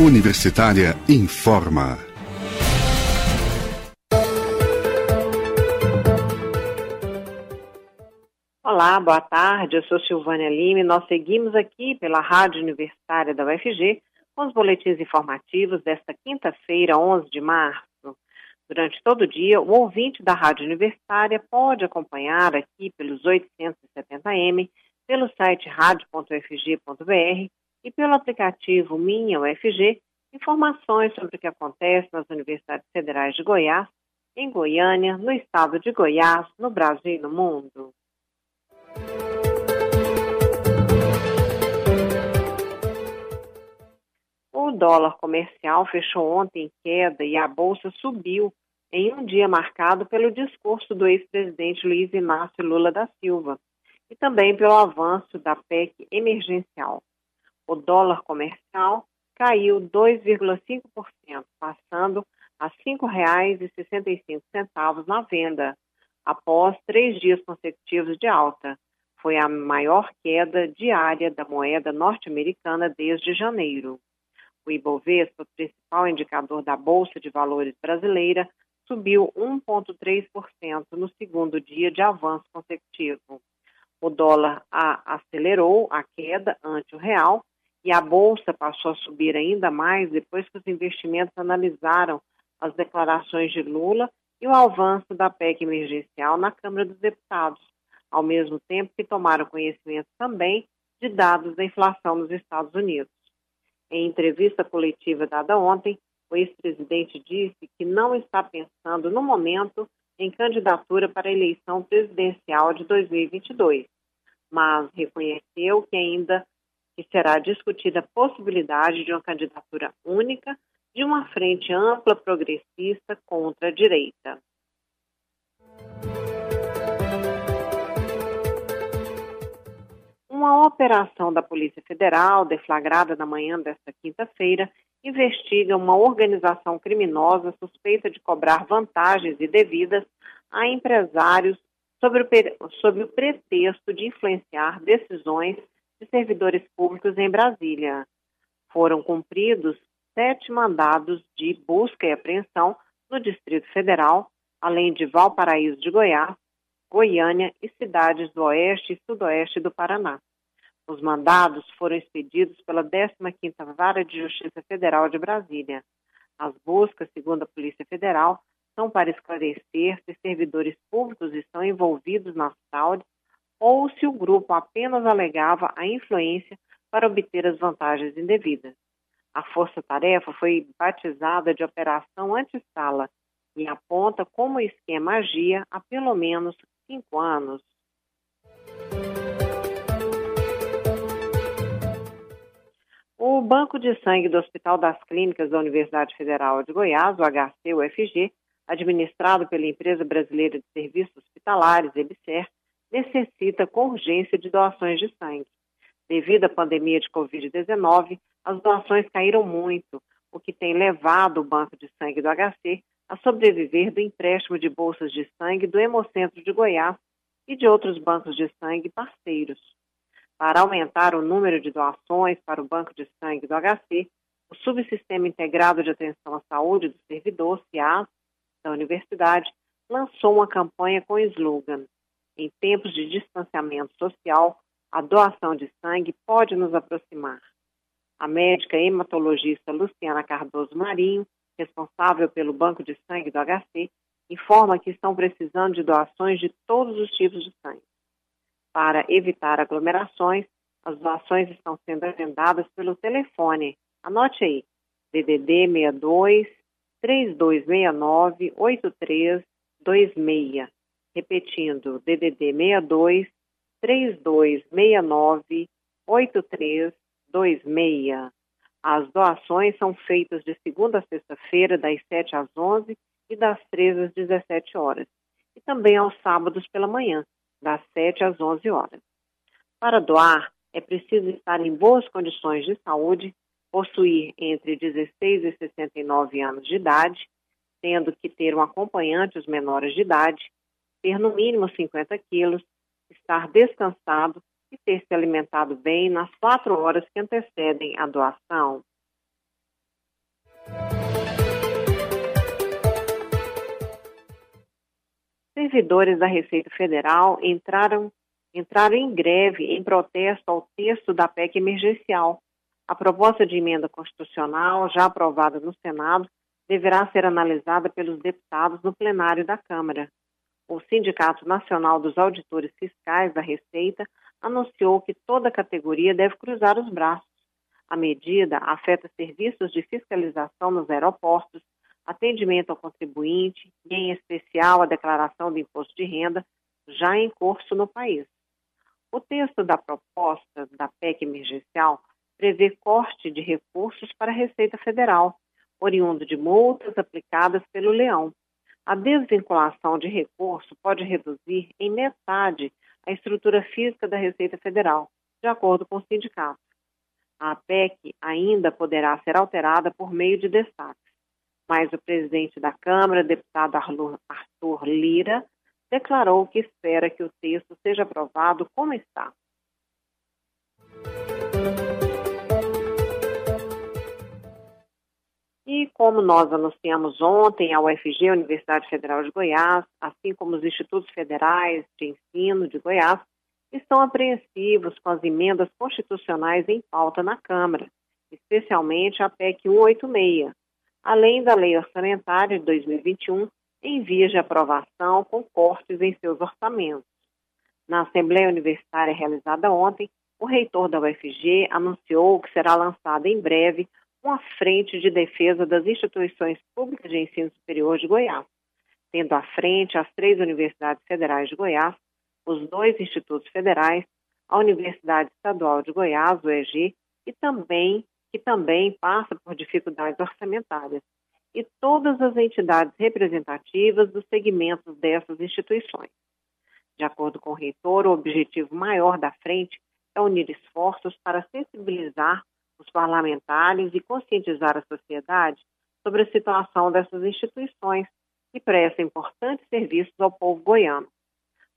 Universitária informa. Olá, boa tarde. Eu sou Silvânia Lima e nós seguimos aqui pela Rádio Universitária da UFG com os boletins informativos desta quinta-feira, 11 de março. Durante todo o dia, o ouvinte da Rádio Universitária pode acompanhar aqui pelos 870M, pelo site radio.ufg.br e pelo aplicativo Minha UFG informações sobre o que acontece nas universidades federais de Goiás, em Goiânia, no estado de Goiás, no Brasil e no mundo. O dólar comercial fechou ontem em queda e a bolsa subiu em um dia marcado pelo discurso do ex-presidente Luiz Inácio Lula da Silva e também pelo avanço da PEC emergencial. O dólar comercial caiu 2,5%, passando a R$ 5,65 na venda, após três dias consecutivos de alta. Foi a maior queda diária da moeda norte-americana desde janeiro. O Ibovespa, principal indicador da Bolsa de Valores brasileira, subiu 1,3% no segundo dia de avanço consecutivo. O dólar acelerou a queda ante o real e a bolsa passou a subir ainda mais depois que os investimentos analisaram as declarações de Lula e o avanço da PEC emergencial na Câmara dos Deputados, ao mesmo tempo que tomaram conhecimento também de dados da inflação nos Estados Unidos. Em entrevista coletiva dada ontem, o ex-presidente disse que não está pensando no momento em candidatura para a eleição presidencial de 2022, mas reconheceu que ainda que será discutida a possibilidade de uma candidatura única de uma frente ampla progressista contra a direita. Uma operação da Polícia Federal, deflagrada na manhã desta quinta-feira, investiga uma organização criminosa suspeita de cobrar vantagens indevidas a empresários sobre o, sobre o pretexto de influenciar decisões de servidores públicos em Brasília. Foram cumpridos sete mandados de busca e apreensão no Distrito Federal, além de Valparaíso de Goiás, Goiânia e cidades do Oeste e Sudoeste do Paraná. Os mandados foram expedidos pela 15ª Vara de Justiça Federal de Brasília. As buscas, segundo a Polícia Federal, são para esclarecer se servidores públicos estão envolvidos nas fraudes ou se o grupo apenas alegava a influência para obter as vantagens indevidas. A força-tarefa foi batizada de Operação Antesala e aponta como o esquema agia há pelo menos cinco anos. O Banco de Sangue do Hospital das Clínicas da Universidade Federal de Goiás, o HC-UFG, administrado pela Empresa Brasileira de Serviços Hospitalares, EBSER, necessita com urgência de doações de sangue. Devido à pandemia de Covid-19, as doações caíram muito, o que tem levado o Banco de Sangue do HC a sobreviver do empréstimo de bolsas de sangue do Hemocentro de Goiás e de outros bancos de sangue parceiros. Para aumentar o número de doações para o Banco de Sangue do HC, o Subsistema Integrado de Atenção à Saúde do Servidor, CIAS, da Universidade, lançou uma campanha com o slogan em tempos de distanciamento social, a doação de sangue pode nos aproximar. A médica hematologista Luciana Cardoso Marinho, responsável pelo Banco de Sangue do HC, informa que estão precisando de doações de todos os tipos de sangue. Para evitar aglomerações, as doações estão sendo agendadas pelo telefone. Anote aí: DDD 62 3269 8326. Repetindo, DDD 62 3269 8326. As doações são feitas de segunda a sexta-feira, das 7 às 11 e das 13 às 17 horas. E também aos sábados pela manhã, das 7 às 11 horas. Para doar, é preciso estar em boas condições de saúde, possuir entre 16 e 69 anos de idade, tendo que ter um acompanhante os menores de idade, ter no mínimo 50 quilos, estar descansado e ter se alimentado bem nas quatro horas que antecedem a doação. Servidores da Receita Federal entraram, entraram em greve em protesto ao texto da PEC emergencial. A proposta de emenda constitucional, já aprovada no Senado, deverá ser analisada pelos deputados no plenário da Câmara. O Sindicato Nacional dos Auditores Fiscais da Receita anunciou que toda categoria deve cruzar os braços. A medida afeta serviços de fiscalização nos aeroportos, atendimento ao contribuinte e, em especial, a declaração do imposto de renda, já em curso no país. O texto da proposta da PEC emergencial prevê corte de recursos para a Receita Federal, oriundo de multas aplicadas pelo leão. A desvinculação de recurso pode reduzir em metade a estrutura física da Receita Federal, de acordo com o sindicato. A PEC ainda poderá ser alterada por meio de destaques, mas o presidente da Câmara, deputado Arthur Lira, declarou que espera que o texto seja aprovado como está. E como nós anunciamos ontem, a UFG, a Universidade Federal de Goiás, assim como os institutos federais de ensino de Goiás, estão apreensivos com as emendas constitucionais em pauta na Câmara, especialmente a PEC 186, além da Lei Orçamentária de 2021, em vias de aprovação com cortes em seus orçamentos. Na Assembleia Universitária realizada ontem, o reitor da UFG anunciou que será lançada em breve uma frente de defesa das instituições públicas de ensino superior de Goiás, tendo à frente as três universidades federais de Goiás, os dois institutos federais, a Universidade Estadual de Goiás, o EG, e também que também passa por dificuldades orçamentárias, e todas as entidades representativas dos segmentos dessas instituições. De acordo com o reitor, o objetivo maior da frente é unir esforços para sensibilizar os parlamentares e conscientizar a sociedade sobre a situação dessas instituições que prestam importantes serviços ao povo goiano.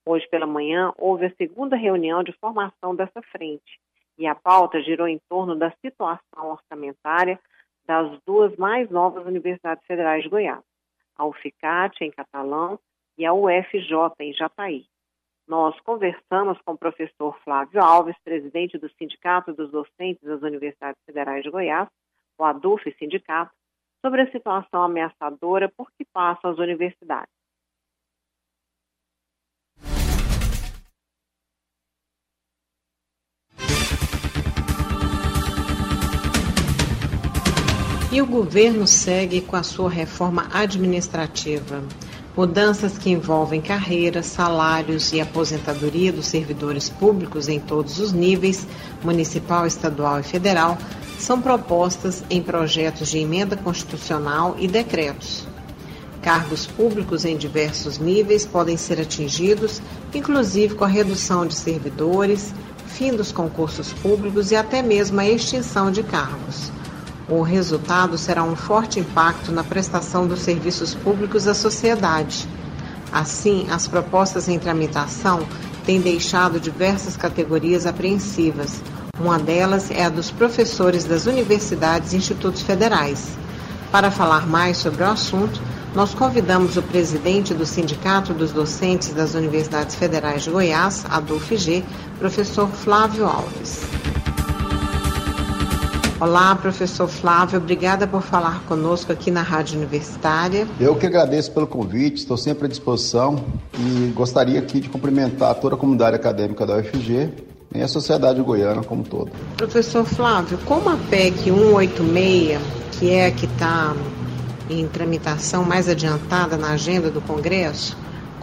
Hoje pela manhã houve a segunda reunião de formação dessa frente e a pauta girou em torno da situação orçamentária das duas mais novas universidades federais de Goiás, a UFICAT, em Catalão, e a UFJ, em Jataí nós conversamos com o professor Flávio Alves, presidente do Sindicato dos Docentes das Universidades Federais de Goiás, o ADUF Sindicato, sobre a situação ameaçadora por que passam as universidades. E o governo segue com a sua reforma administrativa. Mudanças que envolvem carreira, salários e aposentadoria dos servidores públicos em todos os níveis, municipal, estadual e federal, são propostas em projetos de emenda constitucional e decretos. Cargos públicos em diversos níveis podem ser atingidos, inclusive com a redução de servidores, fim dos concursos públicos e até mesmo a extinção de cargos. O resultado será um forte impacto na prestação dos serviços públicos à sociedade. Assim, as propostas em tramitação têm deixado diversas categorias apreensivas. Uma delas é a dos professores das universidades e institutos federais. Para falar mais sobre o assunto, nós convidamos o presidente do Sindicato dos Docentes das Universidades Federais de Goiás, ADUFG, professor Flávio Alves. Olá, professor Flávio, obrigada por falar conosco aqui na Rádio Universitária. Eu que agradeço pelo convite, estou sempre à disposição e gostaria aqui de cumprimentar toda a comunidade acadêmica da UFG e a sociedade goiana como um todo. Professor Flávio, como a PEC 186, que é a que está em tramitação mais adiantada na agenda do Congresso,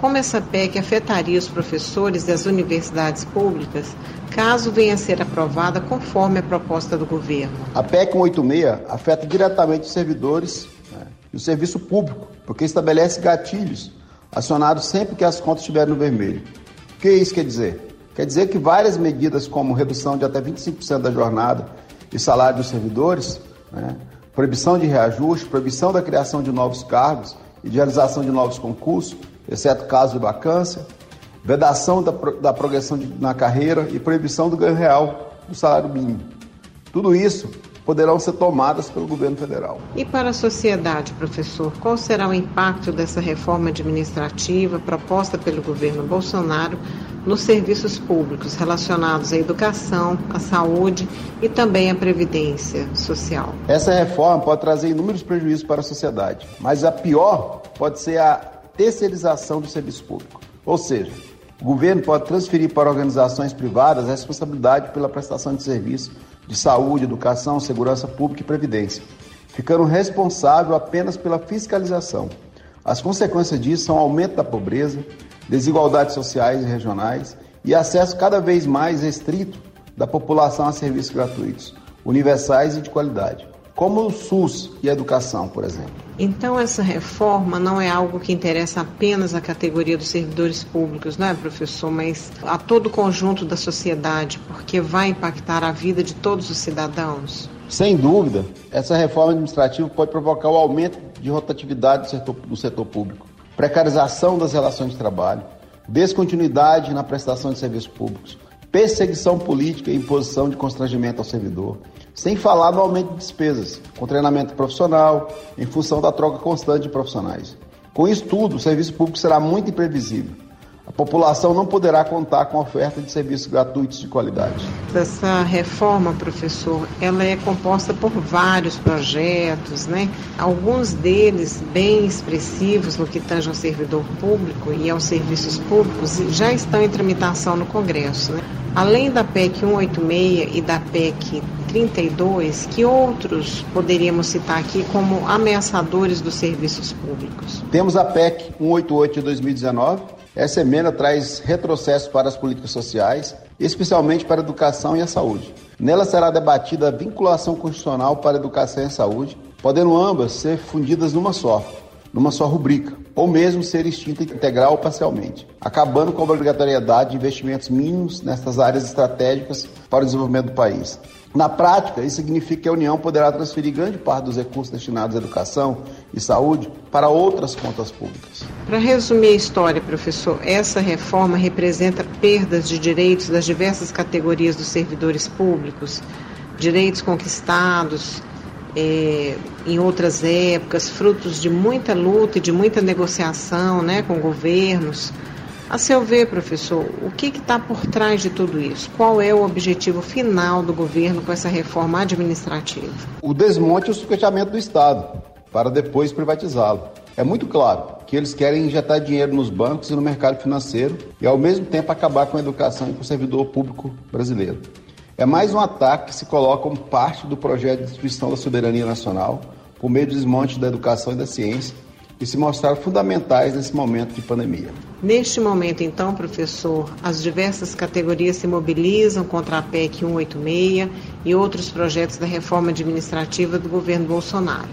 como essa PEC afetaria os professores das universidades públicas caso venha a ser aprovada conforme a proposta do governo? A PEC 186 afeta diretamente os servidores né, e o serviço público, porque estabelece gatilhos acionados sempre que as contas estiverem no vermelho. O que isso quer dizer? Quer dizer que várias medidas, como redução de até 25% da jornada e salário dos servidores, né, proibição de reajuste, proibição da criação de novos cargos e de realização de novos concursos, exceto caso de vacância, vedação da, da progressão de, na carreira e proibição do ganho real do salário mínimo. Tudo isso poderão ser tomadas pelo governo federal. E para a sociedade, professor, qual será o impacto dessa reforma administrativa proposta pelo governo Bolsonaro nos serviços públicos relacionados à educação, à saúde e também à previdência social? Essa reforma pode trazer inúmeros prejuízos para a sociedade, mas a pior pode ser a terceirização do serviço público. Ou seja, o governo pode transferir para organizações privadas a responsabilidade pela prestação de serviço de saúde, educação, segurança pública e previdência, ficando responsável apenas pela fiscalização. As consequências disso são aumento da pobreza, desigualdades sociais e regionais e acesso cada vez mais restrito da população a serviços gratuitos, universais e de qualidade como o SUS e a educação, por exemplo. Então, essa reforma não é algo que interessa apenas à categoria dos servidores públicos, não é, professor, mas a todo o conjunto da sociedade, porque vai impactar a vida de todos os cidadãos? Sem dúvida, essa reforma administrativa pode provocar o aumento de rotatividade do setor, do setor público, precarização das relações de trabalho, descontinuidade na prestação de serviços públicos, perseguição política e imposição de constrangimento ao servidor, sem falar no aumento de despesas, com treinamento profissional, em função da troca constante de profissionais. Com isso tudo, o serviço público será muito imprevisível. A população não poderá contar com a oferta de serviços gratuitos de qualidade. Essa reforma, professor, ela é composta por vários projetos, né? Alguns deles bem expressivos no que tange ao servidor público e aos serviços públicos já estão em tramitação no Congresso, né? Além da PEC 186 e da PEC 32, que outros poderíamos citar aqui como ameaçadores dos serviços públicos? Temos a PEC 188 de 2019. Essa emenda traz retrocessos para as políticas sociais, especialmente para a educação e a saúde. Nela será debatida a vinculação constitucional para a educação e a saúde, podendo ambas ser fundidas numa só, numa só rubrica, ou mesmo ser extinta integral ou parcialmente, acabando com a obrigatoriedade de investimentos mínimos nestas áreas estratégicas para o desenvolvimento do país. Na prática, isso significa que a União poderá transferir grande parte dos recursos destinados à educação e saúde para outras contas públicas. Para resumir a história, professor, essa reforma representa perdas de direitos das diversas categorias dos servidores públicos, direitos conquistados é, em outras épocas, frutos de muita luta e de muita negociação né, com governos a seu ver, professor, o que está por trás de tudo isso? Qual é o objetivo final do governo com essa reforma administrativa? O desmonte e o sucateamento do Estado, para depois privatizá-lo. É muito claro que eles querem injetar dinheiro nos bancos e no mercado financeiro e, ao mesmo tempo, acabar com a educação e com o servidor público brasileiro. É mais um ataque que se coloca como parte do projeto de destruição da soberania nacional por meio do desmonte da educação e da ciência que se mostraram fundamentais nesse momento de pandemia. Neste momento, então, professor, as diversas categorias se mobilizam contra a PEC 186 e outros projetos da reforma administrativa do governo Bolsonaro.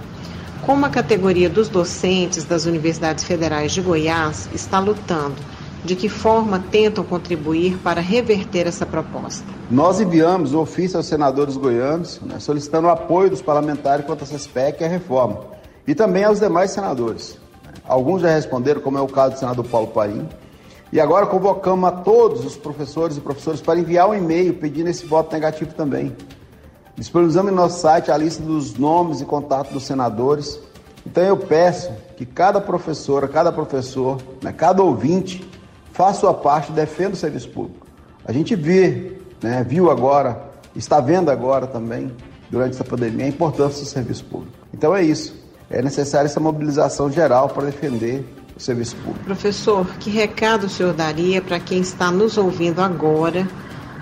Como a categoria dos docentes das universidades federais de Goiás está lutando, de que forma tentam contribuir para reverter essa proposta? Nós enviamos o ofício aos senadores goianos né, solicitando o apoio dos parlamentares quanto a essa PEC e a reforma e também aos demais senadores. Alguns já responderam, como é o caso do senador Paulo Paim. E agora convocamos a todos os professores e professores para enviar um e-mail pedindo esse voto negativo também. Disponibilizamos em nosso site a lista dos nomes e contatos dos senadores. Então eu peço que cada professora, cada professor, né, cada ouvinte, faça sua parte e defenda o serviço público. A gente vê, né, viu agora, está vendo agora também, durante essa pandemia, a importância do serviço público. Então é isso é necessária essa mobilização geral para defender o serviço público. Professor, que recado o senhor daria para quem está nos ouvindo agora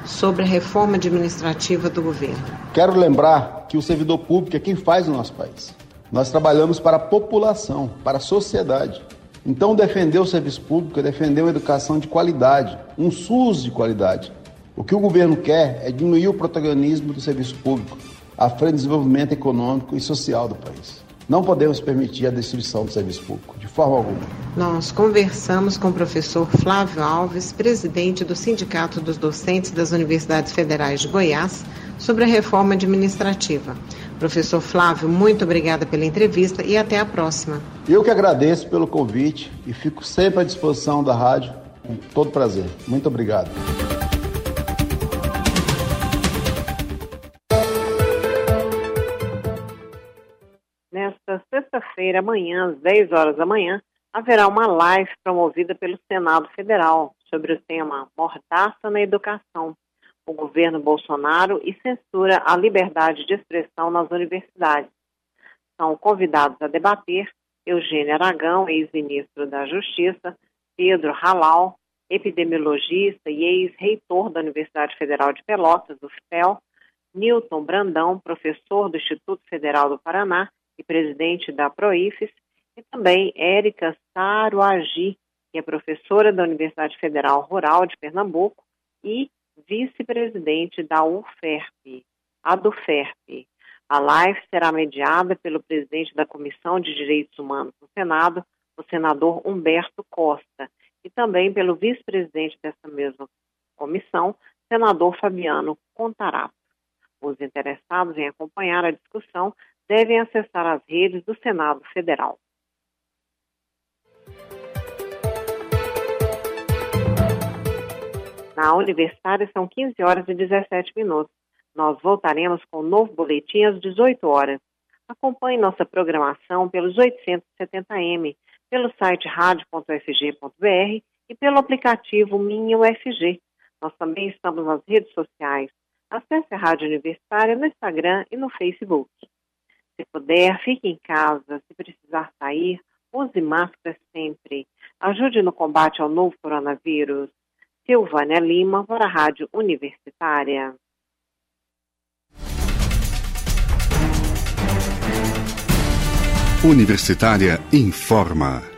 sobre a reforma administrativa do governo? Quero lembrar que o servidor público é quem faz o nosso país. Nós trabalhamos para a população, para a sociedade. Então, defender o serviço público é defender uma educação de qualidade, um SUS de qualidade. O que o governo quer é diminuir o protagonismo do serviço público à frente do desenvolvimento econômico e social do país. Não podemos permitir a destruição do serviço público, de forma alguma. Nós conversamos com o professor Flávio Alves, presidente do Sindicato dos Docentes das Universidades Federais de Goiás, sobre a reforma administrativa. Professor Flávio, muito obrigada pela entrevista e até a próxima. Eu que agradeço pelo convite e fico sempre à disposição da rádio, com todo prazer. Muito obrigado. nesta sexta-feira, amanhã, às 10 horas da manhã, haverá uma live promovida pelo Senado Federal sobre o tema Mordaça na Educação. O governo Bolsonaro e censura a liberdade de expressão nas universidades. São convidados a debater Eugênio Aragão, ex-ministro da Justiça, Pedro Halal, epidemiologista e ex-reitor da Universidade Federal de Pelotas, UFPEL, Newton Brandão, professor do Instituto Federal do Paraná e presidente da Proifes, e também Érica Saruagi, que é professora da Universidade Federal Rural de Pernambuco e vice-presidente da UFERP, a do FERP. A live será mediada pelo presidente da Comissão de Direitos Humanos no Senado, o senador Humberto Costa, e também pelo vice-presidente dessa mesma comissão, senador Fabiano Contarato. Os interessados em acompanhar a discussão devem acessar as redes do Senado Federal. Na Universitária são 15 horas e 17 minutos. Nós voltaremos com um novo boletim às 18 horas. Acompanhe nossa programação pelos 870M, pelo site radio.fg.br e pelo aplicativo Minha UFG. Nós também estamos nas redes sociais. Acesse a Rádio Universitária no Instagram e no Facebook. Se puder, fique em casa. Se precisar sair, use máscara sempre. Ajude no combate ao novo coronavírus. Silvânia Lima, para a Rádio Universitária. Universitária informa.